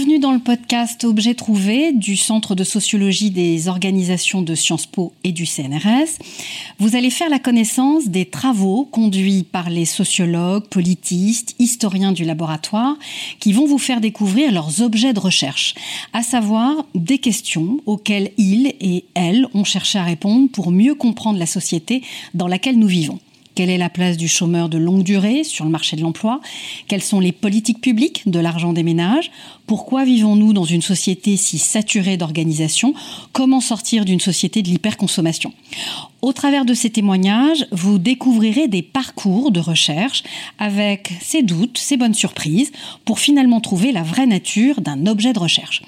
Bienvenue dans le podcast Objet trouvé du Centre de sociologie des organisations de Sciences Po et du CNRS. Vous allez faire la connaissance des travaux conduits par les sociologues, politistes, historiens du laboratoire qui vont vous faire découvrir leurs objets de recherche, à savoir des questions auxquelles ils et elles ont cherché à répondre pour mieux comprendre la société dans laquelle nous vivons. Quelle est la place du chômeur de longue durée sur le marché de l'emploi? Quelles sont les politiques publiques de l'argent des ménages? Pourquoi vivons-nous dans une société si saturée d'organisation Comment sortir d'une société de l'hyperconsommation? Au travers de ces témoignages, vous découvrirez des parcours de recherche avec ses doutes, ses bonnes surprises, pour finalement trouver la vraie nature d'un objet de recherche.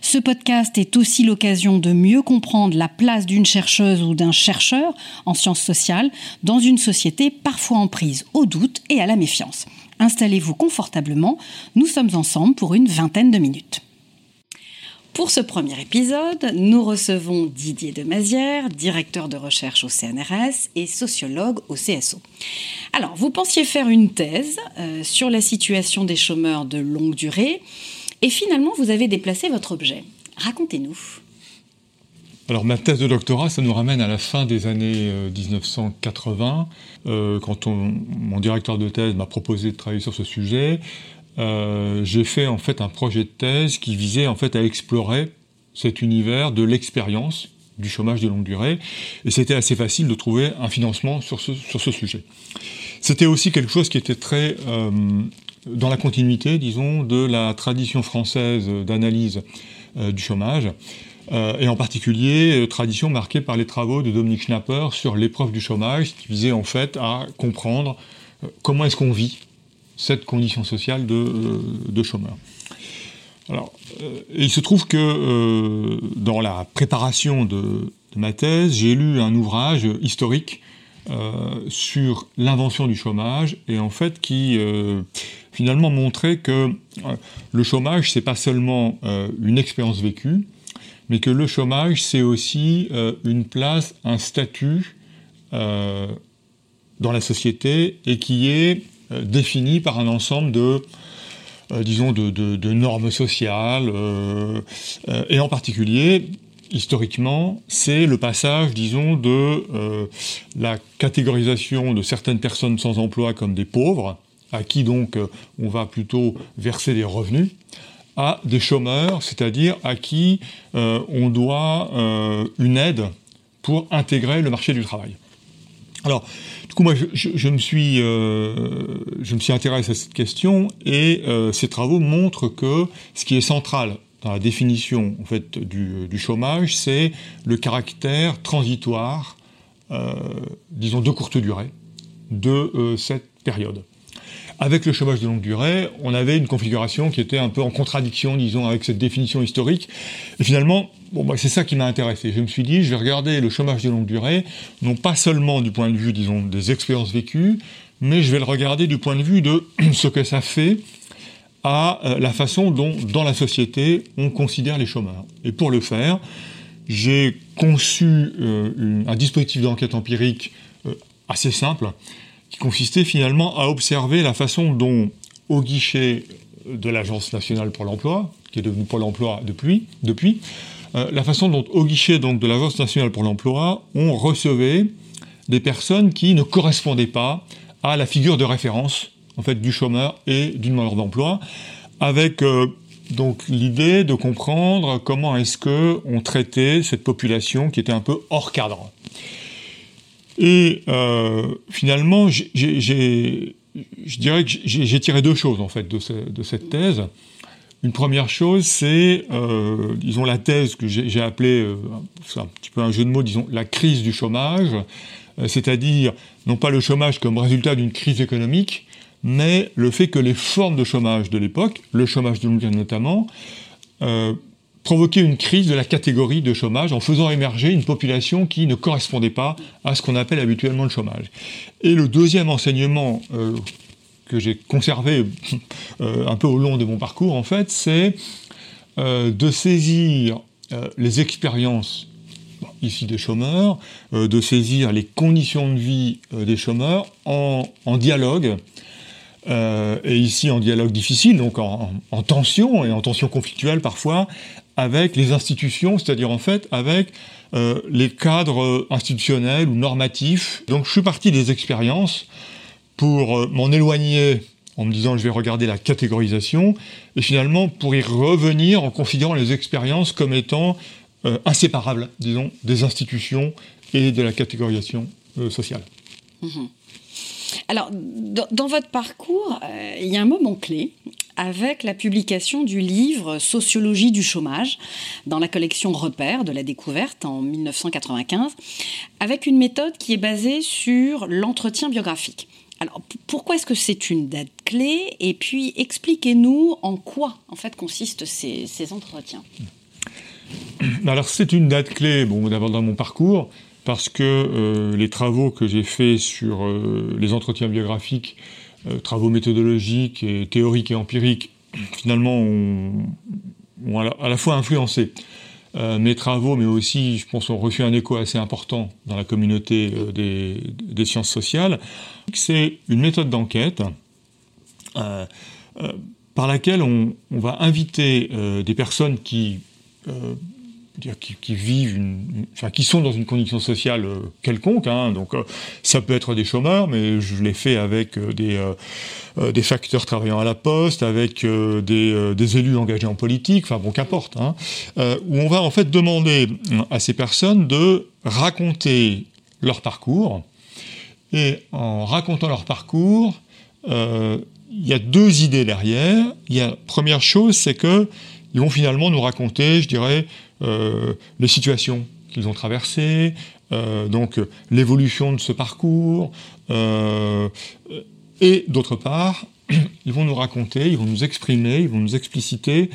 Ce podcast est aussi l'occasion de mieux comprendre la place d'une chercheuse ou d'un chercheur en sciences sociales dans une société parfois en prise au doute et à la méfiance. Installez-vous confortablement, nous sommes ensemble pour une vingtaine de minutes. Pour ce premier épisode, nous recevons Didier Demazière, directeur de recherche au CNRS et sociologue au CSO. Alors, vous pensiez faire une thèse euh, sur la situation des chômeurs de longue durée et finalement vous avez déplacé votre objet. Racontez-nous. Alors ma thèse de doctorat, ça nous ramène à la fin des années 1980, euh, euh, quand mon directeur de thèse m'a proposé de travailler sur ce sujet. Euh, j'ai fait en fait un projet de thèse qui visait en fait à explorer cet univers de l'expérience du chômage de longue durée, et c'était assez facile de trouver un financement sur ce, sujet. C'était aussi quelque chose qui était très dans la continuité, disons, de la tradition française d'analyse du chômage, et en particulier tradition marquée par les travaux de Dominique Schnapper sur l'épreuve du chômage, qui visait en fait à comprendre comment est-ce qu'on vit cette condition sociale de, euh, de chômeur. Alors, euh, il se trouve que euh, dans la préparation de, ma thèse, j'ai lu un ouvrage historique sur l'invention du chômage et en fait qui finalement montrait que le chômage c'est pas seulement une expérience vécue, mais que le chômage c'est aussi une place, un statut dans la société et qui est euh, définie par un ensemble de, euh, disons, de, normes sociales, euh, et en particulier, historiquement, c'est le passage, disons, de la catégorisation de certaines personnes sans emploi comme des pauvres, à qui donc on va plutôt verser des revenus, à des chômeurs, c'est-à-dire à qui on doit une aide pour intégrer le marché du travail. Alors, du coup, moi, je, me, suis, euh, je me suis intéressé à cette question et euh, ces travaux montrent que ce qui est central dans la définition en fait, du, chômage, c'est le caractère transitoire, euh, disons de courte durée, de cette période. Avec le chômage de longue durée, on avait une configuration qui était un peu en contradiction, disons, avec cette définition historique. Et finalement, bah, c'est ça qui m'a intéressé. Je me suis dit, je vais regarder le chômage de longue durée, non pas seulement du point de vue, disons, des expériences vécues, mais je vais le regarder du point de vue de ce que ça fait à euh, la façon dont, dans la société, on considère les chômeurs. Et pour le faire, j'ai conçu euh, un dispositif d'enquête empirique euh, assez simple, qui consistait finalement à observer la façon dont, au guichet de l'Agence nationale pour l'emploi, qui est devenue Pôle emploi depuis, euh, la façon dont, au guichet donc, de l'Agence nationale pour l'emploi, on recevait des personnes qui ne correspondaient pas à la figure de référence en fait, du chômeur et du demandeur d'emploi, avec euh, l'idée de comprendre comment est-ce que on traitait cette population qui était un peu hors cadre. Et euh, finalement, je dirais que j'ai tiré deux choses en fait de, cette thèse. Une première chose, c'est, euh, disons, la thèse que j'ai appelée, euh, c'est un petit peu un jeu de mots, disons, la crise du chômage, c'est-à-dire non pas le chômage comme résultat d'une crise économique, mais le fait que les formes de chômage de l'époque, le chômage de longue notamment, provoquer une crise de la catégorie de chômage en faisant émerger une population qui ne correspondait pas à ce qu'on appelle habituellement le chômage. Et le deuxième enseignement euh, que j'ai conservé euh, un peu au long de mon parcours, en fait, c'est euh, de saisir les expériences ici des chômeurs, de saisir les conditions de vie des chômeurs en, en dialogue et ici en dialogue difficile, donc en, tension et en tension conflictuelle parfois, avec les institutions, c'est-à-dire en fait avec les cadres institutionnels ou normatifs. Donc je suis parti des expériences pour m'en éloigner en me disant je vais regarder la catégorisation, et finalement pour y revenir en considérant les expériences comme étant euh, inséparables, disons, des institutions et de la catégorisation euh, sociale. Mhm. Alors, dans, votre parcours, euh, il y a un moment clé avec la publication du livre Sociologie du chômage dans la collection Repères de la découverte en 1995, avec une méthode qui est basée sur l'entretien biographique. Alors, pourquoi est-ce que c'est une date clé Et puis, expliquez-nous en quoi, en fait, consistent ces, entretiens? Alors, c'est une date clé, bon, d'abord dans mon parcours, parce que euh, les travaux que j'ai faits sur euh, les entretiens biographiques, euh, travaux méthodologiques et théoriques et empiriques, finalement, ont, à, la, fois influencé mes travaux, mais aussi, je pense, ont reçu un écho assez important dans la communauté des, sciences sociales. C'est une méthode d'enquête par laquelle on, va inviter des personnes qui, qui, vivent, enfin, qui sont dans une condition sociale quelconque. Hein. donc, ça peut être des chômeurs, mais je l'ai fait avec des, des facteurs travaillant à la poste, avec des, élus engagés en politique, enfin bon, qu'importe. Hein, où on va en fait demander à ces personnes de raconter leur parcours et en racontant leur parcours, euh, il y a deux idées derrière. Il y a, première chose, c'est que ils vont finalement nous raconter, je dirais, euh, les situations qu'ils ont traversées, euh, donc l'évolution de ce parcours, et d'autre part, ils vont nous raconter, ils vont nous exprimer, ils vont nous expliciter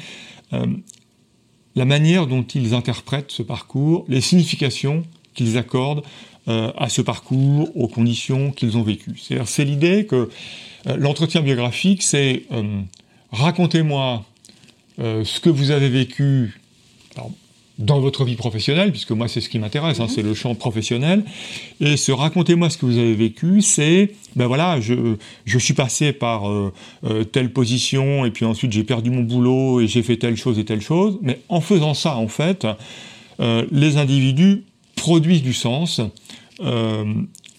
la manière dont ils interprètent ce parcours, les significations qu'ils accordent euh, à ce parcours, aux conditions qu'ils ont vécues. C'est l'idée que euh, l'entretien biographique, c'est euh, racontez-moi ce que vous avez vécu dans votre vie professionnelle, puisque moi c'est ce qui m'intéresse, hein, c'est le champ professionnel, et ce racontez-moi ce que vous avez vécu, c'est, ben voilà, je, je suis passé par telle position, et puis ensuite j'ai perdu mon boulot, et j'ai fait telle chose et telle chose, mais en faisant ça, en fait, les individus produisent du sens, euh,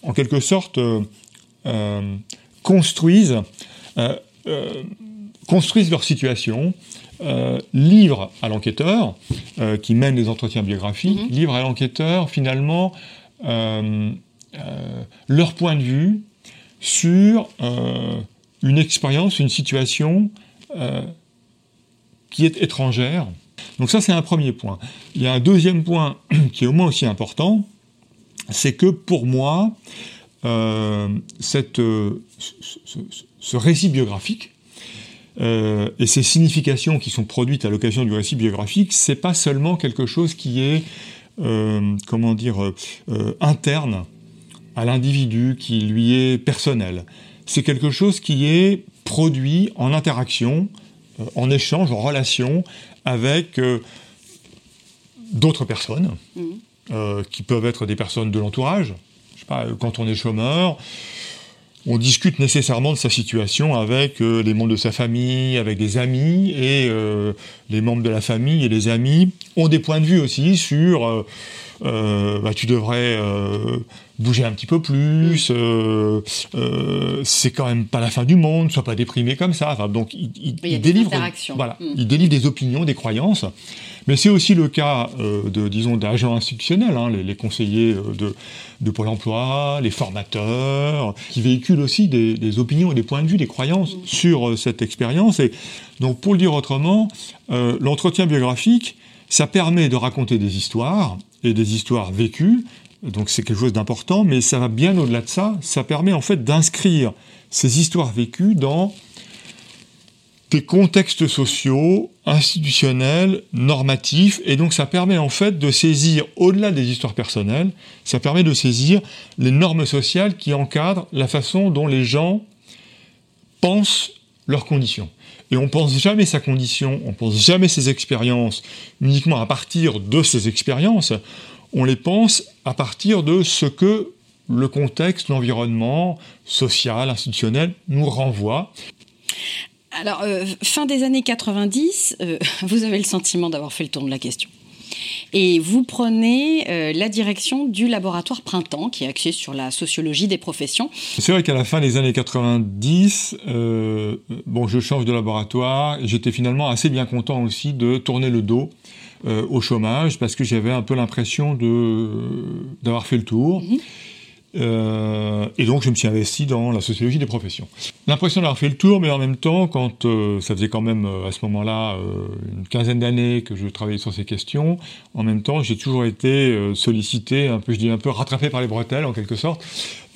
en quelque sorte, euh, euh, construisent, construisent leur situation, livrent à l'enquêteur, qui mène les entretiens biographiques, mm-hmm. livrent à l'enquêteur finalement leur point de vue sur une expérience, une situation qui est étrangère. Donc ça, c'est un premier point. Il y a un deuxième point qui est au moins aussi important, c'est que pour moi, euh, cette, euh, ce, récit biographique euh, et ces significations qui sont produites à l'occasion du récit biographique, c'est pas seulement quelque chose qui est, comment dire, interne à l'individu, qui lui est personnel. C'est quelque chose qui est produit en interaction, en échange, en relation avec d'autres personnes. Euh, qui peuvent être des personnes de l'entourage. Euh, quand on est chômeur, on discute nécessairement de sa situation avec euh, les membres de sa famille, avec des amis, et les membres de la famille et les amis ont des points de vue aussi sur bah, tu devrais bouger un petit peu plus, c'est quand même pas la fin du monde, sois pas déprimé comme ça. donc il, il, délivre, voilà, mm. il délivre des opinions, des croyances. Mais c'est aussi le cas euh, de, disons, d'agents institutionnels, hein, les, conseillers euh, de, de, Pôle emploi, les formateurs, qui véhiculent aussi des, opinions et des points de vue, des croyances sur euh, cette expérience. Et donc, pour le dire autrement, l'entretien biographique, ça permet de raconter des histoires et des histoires vécues. Donc, c'est quelque chose d'important, mais ça va bien au-delà de ça. Ça permet en fait d'inscrire ces histoires vécues dans des contextes sociaux, institutionnels, normatifs, et donc ça permet en fait de saisir, au-delà des histoires personnelles, ça permet de saisir les normes sociales qui encadrent la façon dont les gens pensent leurs conditions. Et on pense jamais sa condition, on pense jamais ses expériences uniquement à partir de ses expériences, on les pense à partir de ce que le contexte, l'environnement social, institutionnel nous renvoie. Alors, euh, fin des années 90, euh, vous avez le sentiment d'avoir fait le tour de la question. Et vous prenez euh, la direction du laboratoire Printemps, qui est axé sur la sociologie des professions. C'est vrai qu'à la fin des années 90, bon, je change de laboratoire. J'étais finalement assez bien content aussi de tourner le dos au chômage parce que j'avais un peu l'impression d'avoir fait le tour. Euh, et donc je me suis investi dans la sociologie des professions. L'impression d'avoir fait le tour, mais en même temps, quand euh, ça faisait quand même euh, à ce moment-là une quinzaine d'années que je travaillais sur ces questions, en même temps j'ai toujours été sollicité, un peu, je dis un peu rattrapé par les bretelles en quelque sorte.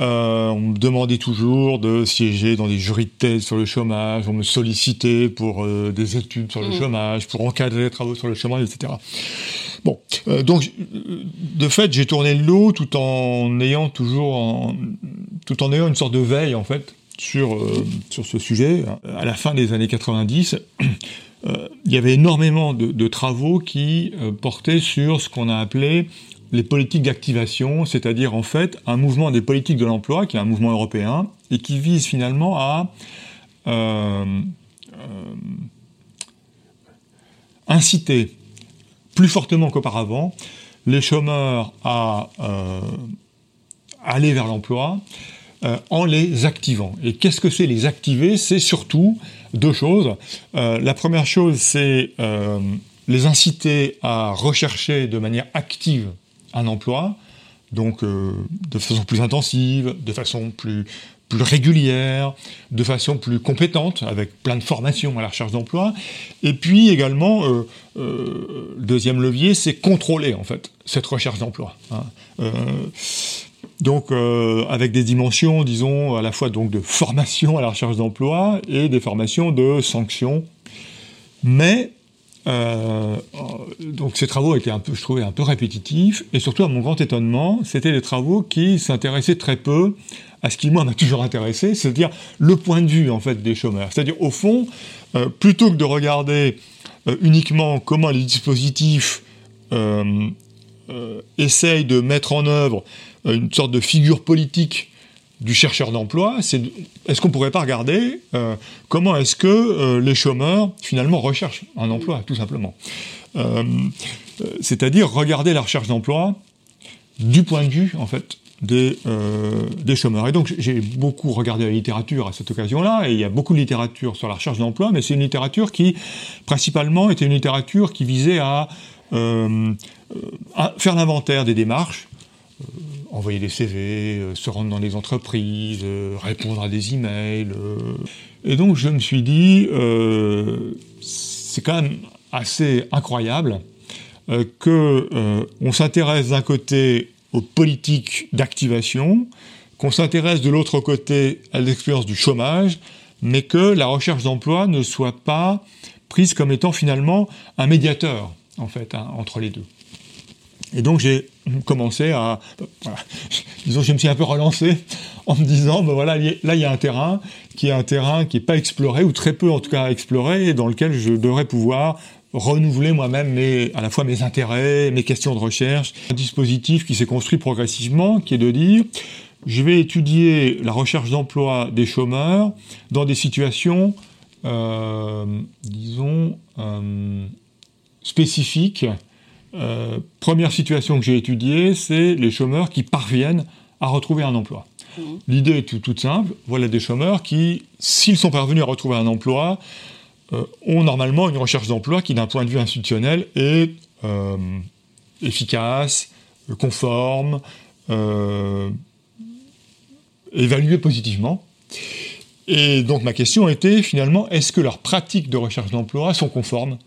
on me demandait toujours de siéger dans des jurys de thèse sur le chômage, on me sollicitait pour des études sur le mmh. chômage, pour encadrer les travaux sur le chômage, etc. Bon, euh, donc de fait, j'ai tourné le lot tout en ayant toujours, tout en ayant une sorte de veille en fait sur euh, sur ce sujet. À la fin des années 90, euh, il y avait énormément de, travaux qui portaient sur ce qu'on a appelé les politiques d'activation, c'est-à-dire en fait un mouvement des politiques de l'emploi qui est un mouvement européen et qui vise finalement à inciter plus fortement qu'auparavant les chômeurs à euh, aller vers l'emploi euh, en les activant. Et qu'est-ce que c'est les activer? C'est surtout deux choses. Euh, la première chose, c'est les inciter à rechercher de manière active un emploi, donc de façon plus intensive, de façon plus plus régulière, de façon plus compétente, avec plein de formations à la recherche d'emploi. Et puis également, euh, euh, deuxième levier, c'est contrôler en fait cette recherche d'emploi. Hein. Euh, donc avec des dimensions, disons, à la fois donc de formation à la recherche d'emploi et des formations de sanctions. Mais donc ces travaux étaient un peu, je trouvais, un peu répétitifs, et surtout à mon grand étonnement, c'était des travaux qui s'intéressaient très peu à ce qui moi m'a toujours intéressé, c'est-à-dire le point de vue en fait des chômeurs. C'est-à-dire au fond, euh, plutôt que de regarder euh, uniquement comment les dispositifs euh, essayent de mettre en œuvre une sorte de figure politique du chercheur d'emploi, c'est est-ce qu'on pourrait pas regarder comment est-ce que les chômeurs finalement recherchent un emploi, tout simplement. c'est-à-dire regarder la recherche d'emploi du point de vue en fait des, euh, chômeurs. Et donc j'ai beaucoup regardé la littérature à cette occasion-là, et il y a beaucoup de littérature sur la recherche d'emploi, mais c'est une littérature qui, principalement, était une littérature qui visait à, euh, faire l'inventaire des démarches, euh, envoyer des CV, se rendre dans les entreprises, répondre à des emails. Et donc je me suis dit, c'est quand même assez incroyable on s'intéresse d'un côté aux politiques d'activation, qu'on s'intéresse de l'autre côté à l'expérience du chômage, mais que la recherche d'emploi ne soit pas prise comme étant finalement un médiateur, en fait, hein, entre les deux. Et donc j'ai commencé à, disons, je me suis un peu relancé en me disant, ben voilà, là il y a un terrain qui est un terrain qui n'est pas exploré ou très peu en tout cas exploré, et dans lequel je devrais pouvoir renouveler moi-même à la fois mes intérêts, mes questions de recherche. Un dispositif qui s'est construit progressivement, qui est de dire, je vais étudier la recherche d'emploi des chômeurs dans des situations, euh, disons, euh, spécifiques. Euh, première situation que j'ai étudiée, c'est les chômeurs qui parviennent à retrouver un emploi. Mmh. L'idée est toute simple. Voilà des chômeurs qui, s'ils sont parvenus à retrouver un emploi, euh, ont normalement une recherche d'emploi qui, d'un point de vue institutionnel, est euh, efficace, conforme, évaluée positivement. Et donc ma question était finalement, est-ce que leurs pratiques de recherche d'emploi sont conformes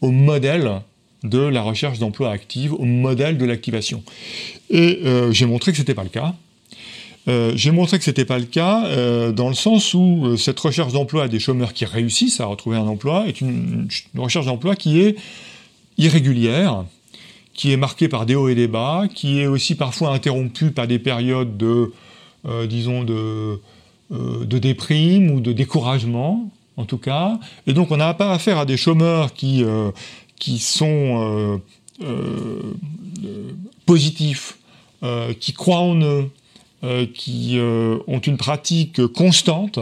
au modèle de la recherche d'emploi active, au modèle de l'activation Et j'ai montré que ce n'était pas le cas. Euh, j'ai montré que ce n'était pas le cas euh, dans le sens où euh, cette recherche d'emploi des chômeurs qui réussissent à retrouver un emploi est une, recherche d'emploi qui est irrégulière, qui est marquée par des hauts et des bas, qui est aussi parfois interrompue par des périodes de, disons, de, de déprime ou de découragement, en tout cas. Et donc on n'a pas affaire à des chômeurs qui, qui sont positifs qui croient en eux, qui ont une pratique constante,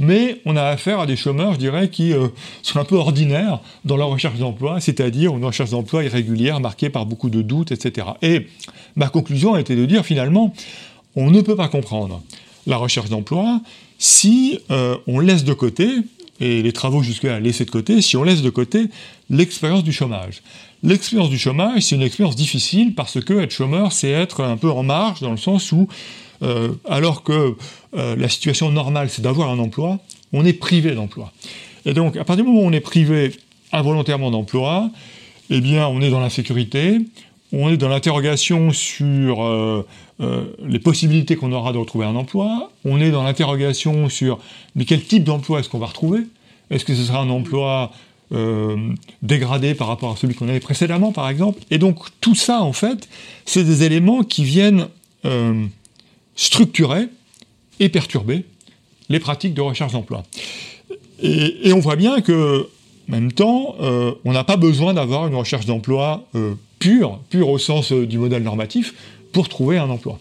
mais on a affaire à des chômeurs, je dirais, qui euh, sont un peu ordinaires dans leur recherche d'emploi, c'est-à-dire une recherche d'emploi irrégulière, marquée par beaucoup de doutes, etc. Et ma conclusion a été de dire finalement, on ne peut pas comprendre la recherche d'emploi si euh, on laisse de côté, et les travaux jusque-là laissés de côté, si on laisse de côté l'expérience du chômage. L'expérience du chômage, c'est une expérience difficile parce que être chômeur, c'est être un peu en marge dans le sens où euh, alors que euh, la situation normale, c'est d'avoir un emploi, on est privé d'emploi. Et donc, à partir du moment où on est privé involontairement d'emploi, eh bien, on est dans l'insécurité, on est dans l'interrogation sur euh, les possibilités qu'on aura de retrouver un emploi, on est dans l'interrogation sur mais quel type d'emploi est-ce qu'on va retrouver? Est-ce que ce sera un emploi dégradé par rapport à celui qu'on avait précédemment, par exemple? Et donc, tout ça, en fait, c'est des éléments qui viennent structurer et perturber les pratiques de recherche d'emploi. Et, on voit bien que, en même temps, euh, on n'a pas besoin d'avoir une recherche d'emploi euh, pure, pure au sens euh, du modèle normatif, pour trouver un emploi.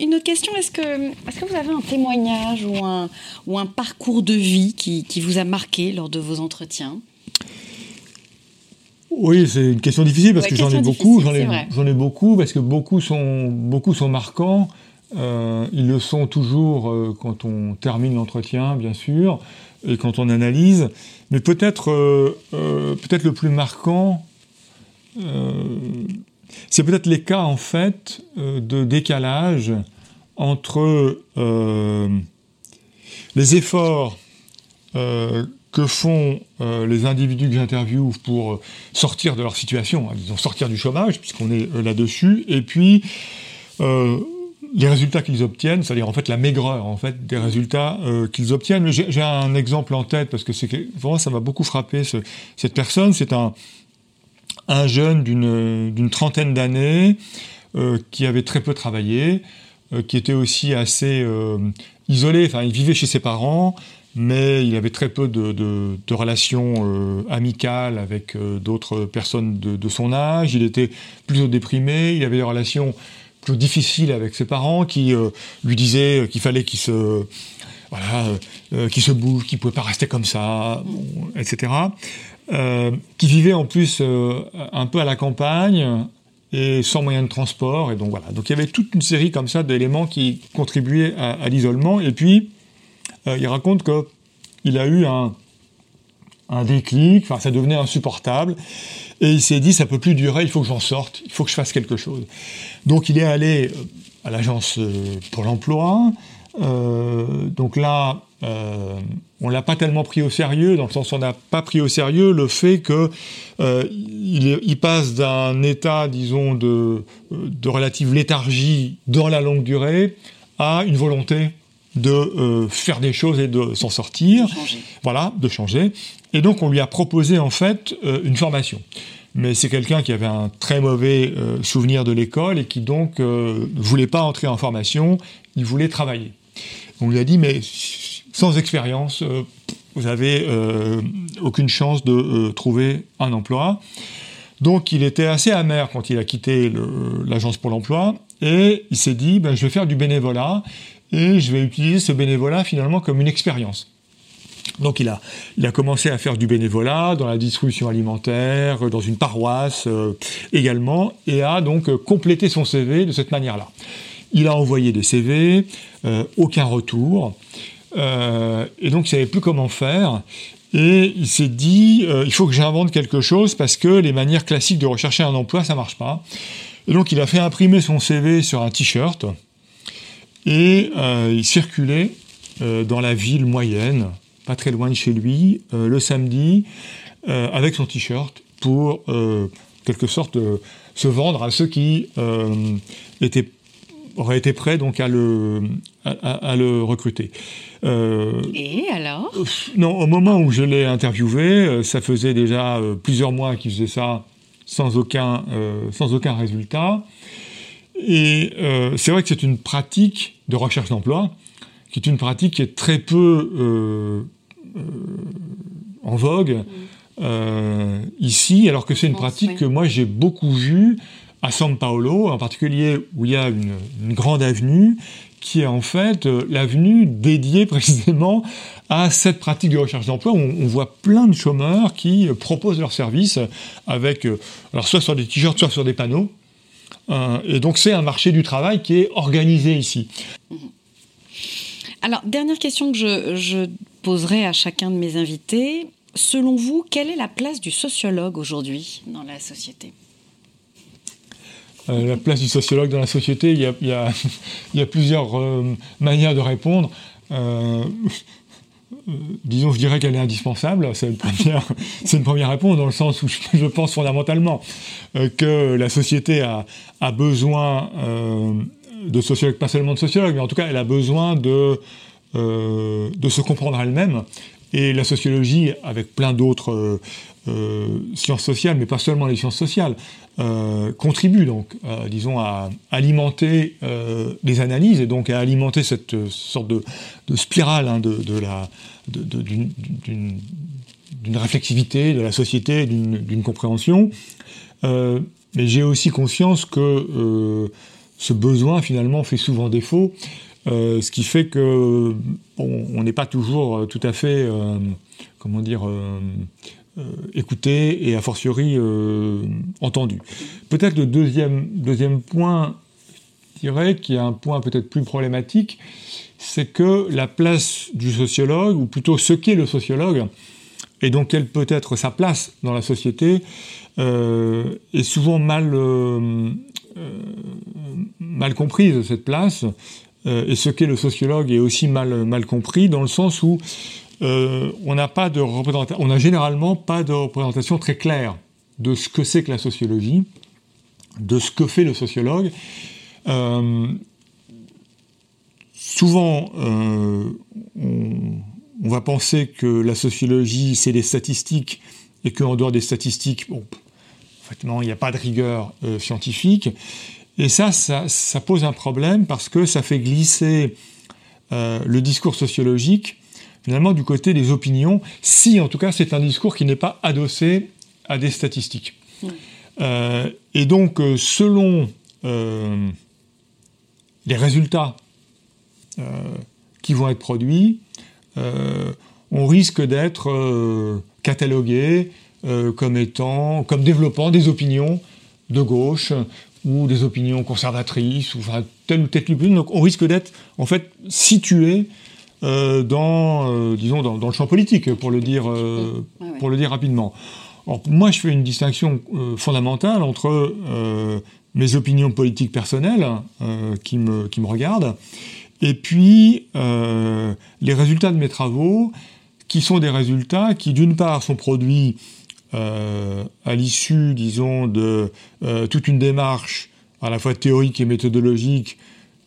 Une autre question, est-ce que, est que vous avez un témoignage ou un, ou un parcours de vie qui, qui vous a marqué lors de vos entretiens? Oui, c'est une question difficile parce que j'en ai beaucoup, j'en ai, beaucoup parce que beaucoup sont, beaucoup sont marquants. Euh, ils le sont toujours euh, quand on termine l'entretien, bien sûr, et quand on analyse. Mais peut-être euh, peut-être le plus marquant, c'est peut-être les cas en fait de décalage entre les efforts que font les individus que j'interviewe pour sortir de leur situation, hein, disons sortir du chômage, puisqu'on est là-dessus, et puis les résultats qu'ils obtiennent, c'est-à-dire en fait la maigreur en fait des résultats euh, qu'ils obtiennent. J'ai un exemple en tête parce que vraiment ça m'a beaucoup frappé cette personne. C'est un un jeune d'une trentaine d'années euh, qui avait très peu travaillé, euh, qui était aussi assez isolé. Enfin, il vivait chez ses parents, mais il avait très peu de, relations amicales avec d'autres personnes de, son âge. Il était plutôt déprimé. Il avait des relations difficile avec ses parents qui euh, lui disaient qu'il fallait qu'il se voilà, euh, bouge, qu'il pouvait pas rester comme ça, etc. Euh, qui vivait en plus un peu à la campagne et sans moyen de transport, et donc voilà. Donc il y avait toute une série comme ça d'éléments qui contribuaient à, l'isolement. Et puis il raconte que il a eu un, un déclic, enfin ça devenait insupportable. Et il s'est dit, ça peut plus durer, il faut que j'en sorte, il faut que je fasse quelque chose. Donc il est allé euh, à l'agence euh, pour l'emploi. Euh, donc là, on l'a pas tellement pris au sérieux, dans le sens où on n'a pas pris au sérieux le fait que il, passe d'un état, disons, de, de relative léthargie dans la longue durée à une volonté de faire des choses et de s'en sortir. Voilà, de changer. Et donc on lui a proposé en fait euh, une formation. Mais c'est quelqu'un qui avait un très mauvais euh, souvenir de l'école et qui donc ne euh, voulait pas entrer en formation, il voulait travailler. On lui a dit mais sans expérience, vous avez aucune chance de trouver un emploi. Donc il était assez amer quand il a quitté l'agence pour l'emploi et il s'est dit ben, je vais faire du bénévolat et je vais utiliser ce bénévolat finalement comme une expérience. Donc il a, commencé à faire du bénévolat dans la distribution alimentaire, dans une paroisse euh, également, et a donc euh, complété son CV de cette manière-là. Il a envoyé des CV, euh, aucun retour, et donc il savait plus comment faire. Et il s'est dit, il faut que j'invente quelque chose parce que les manières classiques de rechercher un emploi, ça marche pas. Et donc il a fait imprimer son CV sur un t-shirt et il circulait dans la ville moyenne pas très loin de chez lui, euh, le samedi, euh, avec son t-shirt pour, euh, quelque sorte, se vendre à ceux qui étaient auraient été prêts donc à le, à, le recruter. Et alors? Non, au moment où je l'ai interviewé, ça faisait déjà plusieurs mois qu'il faisait ça sans aucun, sans aucun résultat. Et c'est vrai que c'est une pratique de recherche d'emploi qui est une pratique qui est très peu euh, en vogue mm. euh, ici, alors que c'est une pratique que moi j'ai beaucoup vue à São Paulo, en particulier où il y a une, grande avenue qui est en fait l'avenue dédiée précisément à cette pratique de recherche d'emploi. On, on, voit plein de chômeurs qui proposent leurs services avec, alors soit sur des t-shirts, soit sur des panneaux. et donc c'est un marché du travail qui est organisé ici. Alors, dernière question que je, poserai à chacun de mes invités. Selon vous, quelle est la place du sociologue aujourd'hui dans la société? euh, la place du sociologue dans la société, il y a, plusieurs euh, manières de répondre. Euh, disons, je dirais qu'elle est indispensable. C'est une, première, réponse dans le sens où je, pense fondamentalement que la société a, besoin de sociologue, pas seulement de sociologue, mais en tout cas, elle a besoin euh, de se comprendre elle-même. Et la sociologie, avec plein d'autres euh, euh, sciences sociales, mais pas seulement les sciences sociales, contribue donc, disons, à alimenter les analyses et donc à alimenter cette sorte de, spirale hein, de, la, d'une, réflexivité de la société, d'une, compréhension. mais j'ai aussi conscience que ce besoin finalement fait souvent défaut, euh, ce qui fait que on n'est pas toujours euh, tout à fait, euh, comment dire, écouté et a fortiori entendu. Peut-être le deuxième, deuxième point, je dirais, qui est un point peut-être plus problématique, c'est que la place du sociologue, ou plutôt ce qu'est le sociologue, et donc quelle peut être sa place dans la société, est souvent mal euh, mal comprise cette place, euh, et ce qu'est le sociologue est aussi mal, mal compris, dans le sens où euh, on n'a pas de représentation, on généralement pas de représentation très claire de ce que c'est que la sociologie, de ce que fait le sociologue. souvent, on, va penser que la sociologie, c'est des statistiques, et qu'en dehors des statistiques, bon, il n'y a pas de rigueur euh, scientifique. Et ça, ça, pose un problème parce que ça fait glisser euh, le discours sociologique finalement du côté des opinions, si en tout cas c'est un discours qui n'est pas adossé à des statistiques. Euh, et donc, selon les résultats qui vont être produits, on risque d'être catalogué euh, comme étant, comme développant des opinions de gauche ou des opinions conservatrices ou enfin, telle ou telle opinion. Donc on risque d'être en fait situé euh, dans, euh, disons, dans, le champ politique, pour le dire, pour le dire rapidement. Alors, moi, je fais une distinction fondamentale entre mes opinions politiques personnelles qui, me, qui me regardent et puis les résultats de mes travaux qui sont des résultats qui, d'une part, sont produits euh, à l'issue, disons, de euh, toute une démarche à la fois théorique et méthodologique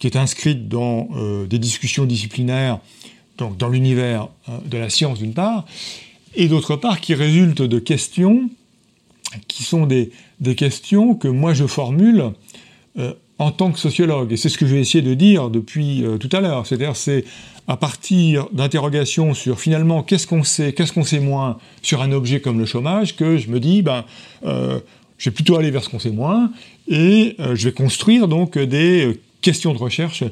qui est inscrite dans euh, des discussions disciplinaires, donc dans l'univers de la science d'une part, et d'autre part qui résulte de questions qui sont des, des questions que moi je formule en tant que sociologue. Et c'est ce que j'ai essayé de dire depuis tout à l'heure. C'est-à-dire, c'est à partir d'interrogations sur finalement qu'est-ce qu'on sait, qu'est-ce qu'on sait moins sur un objet comme le chômage, que je me dis, ben, euh, je vais plutôt aller vers ce qu'on sait moins, et euh, je vais construire donc des euh, questions de recherche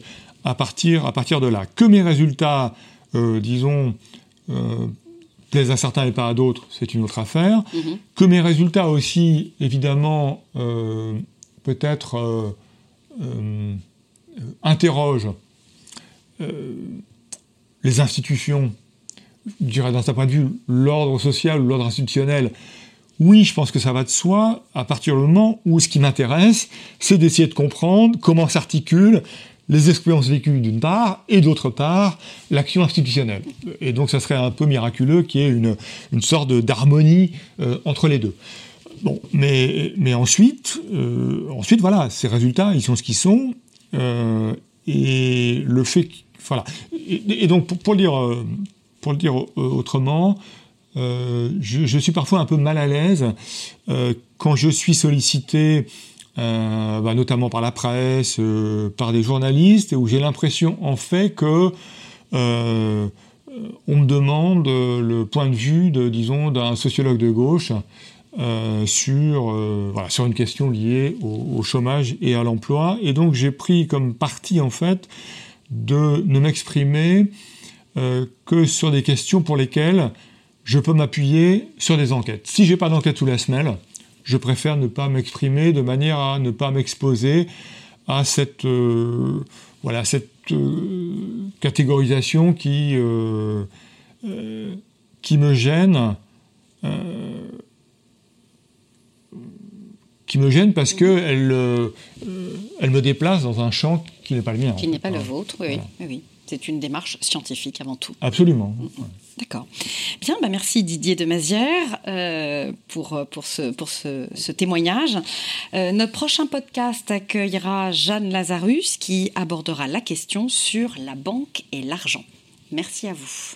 à partir, à partir de là. Que mes résultats, disons, plaisent à certains et pas à d'autres, c'est une autre affaire. Mm-hmm. Que mes résultats aussi, évidemment, peut-être interrogent les institutions, je dirais d'un certain point de vue, l'ordre social ou l'ordre institutionnel, oui, je pense que ça va de soi, à partir du moment où ce qui m'intéresse, c'est d'essayer de comprendre comment s'articulent les expériences vécues d'une part, et d'autre part, l'action institutionnelle. Et donc ça serait un peu miraculeux qu'il y ait une, une sorte d'harmonie euh, entre les deux. Bon, mais, mais ensuite, euh, ensuite, voilà, ces résultats, ils sont ce qu'ils sont, euh, et le fait voilà. Et, donc, pour, le dire, pour le dire autrement, euh, je, suis parfois un peu mal à l'aise quand je suis sollicité, bah, notamment par la presse, par des journalistes, où j'ai l'impression en fait que on me demande le point de vue, de, disons, d'un sociologue de gauche sur, voilà, sur une question liée au, chômage et à l'emploi. Et donc j'ai pris comme parti en fait de ne m'exprimer que sur des questions pour lesquelles je peux m'appuyer sur des enquêtes. Si j'ai pas d'enquête sous la semelle, je préfère ne pas m'exprimer de manière à ne pas m'exposer à cette, voilà, cette catégorisation qui, qui me gêne qui me gêne parce qu'elle euh, elle me déplace dans un champ qui n'est pas le mien. Qui n'est pas le vôtre, oui. oui. C'est une démarche scientifique avant tout. Absolument. Mm, mm. D'accord. Bien, bah merci Didier de Mazière euh, pour, pour, ce, pour ce, ce témoignage. Euh, notre prochain podcast accueillera Jeanne Lazarus qui abordera la question sur la banque et l'argent. Merci à vous.